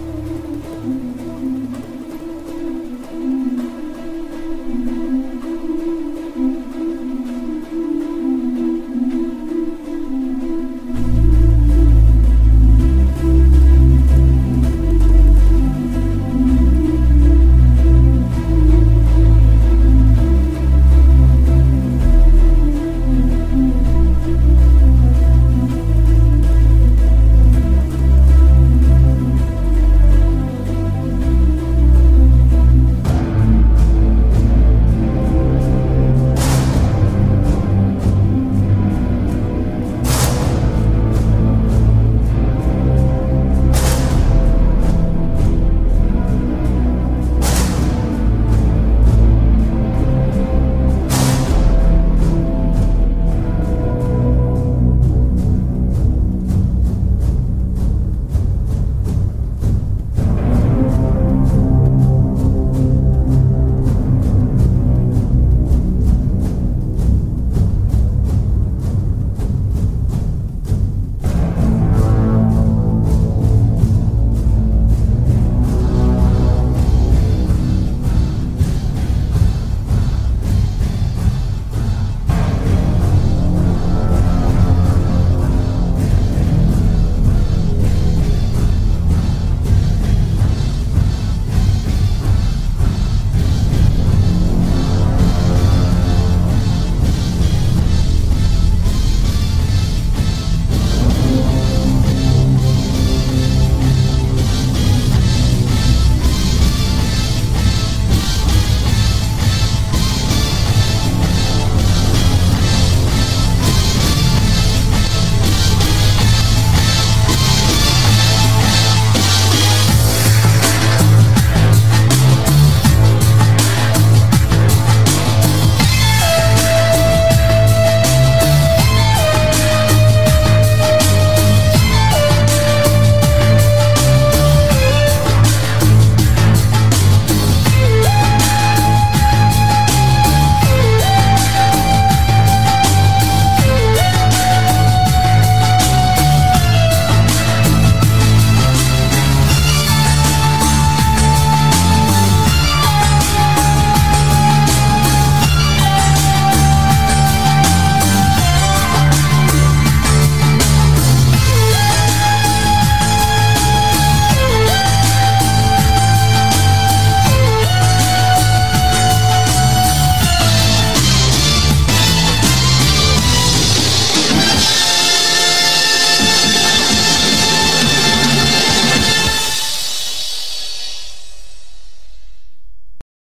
どうも。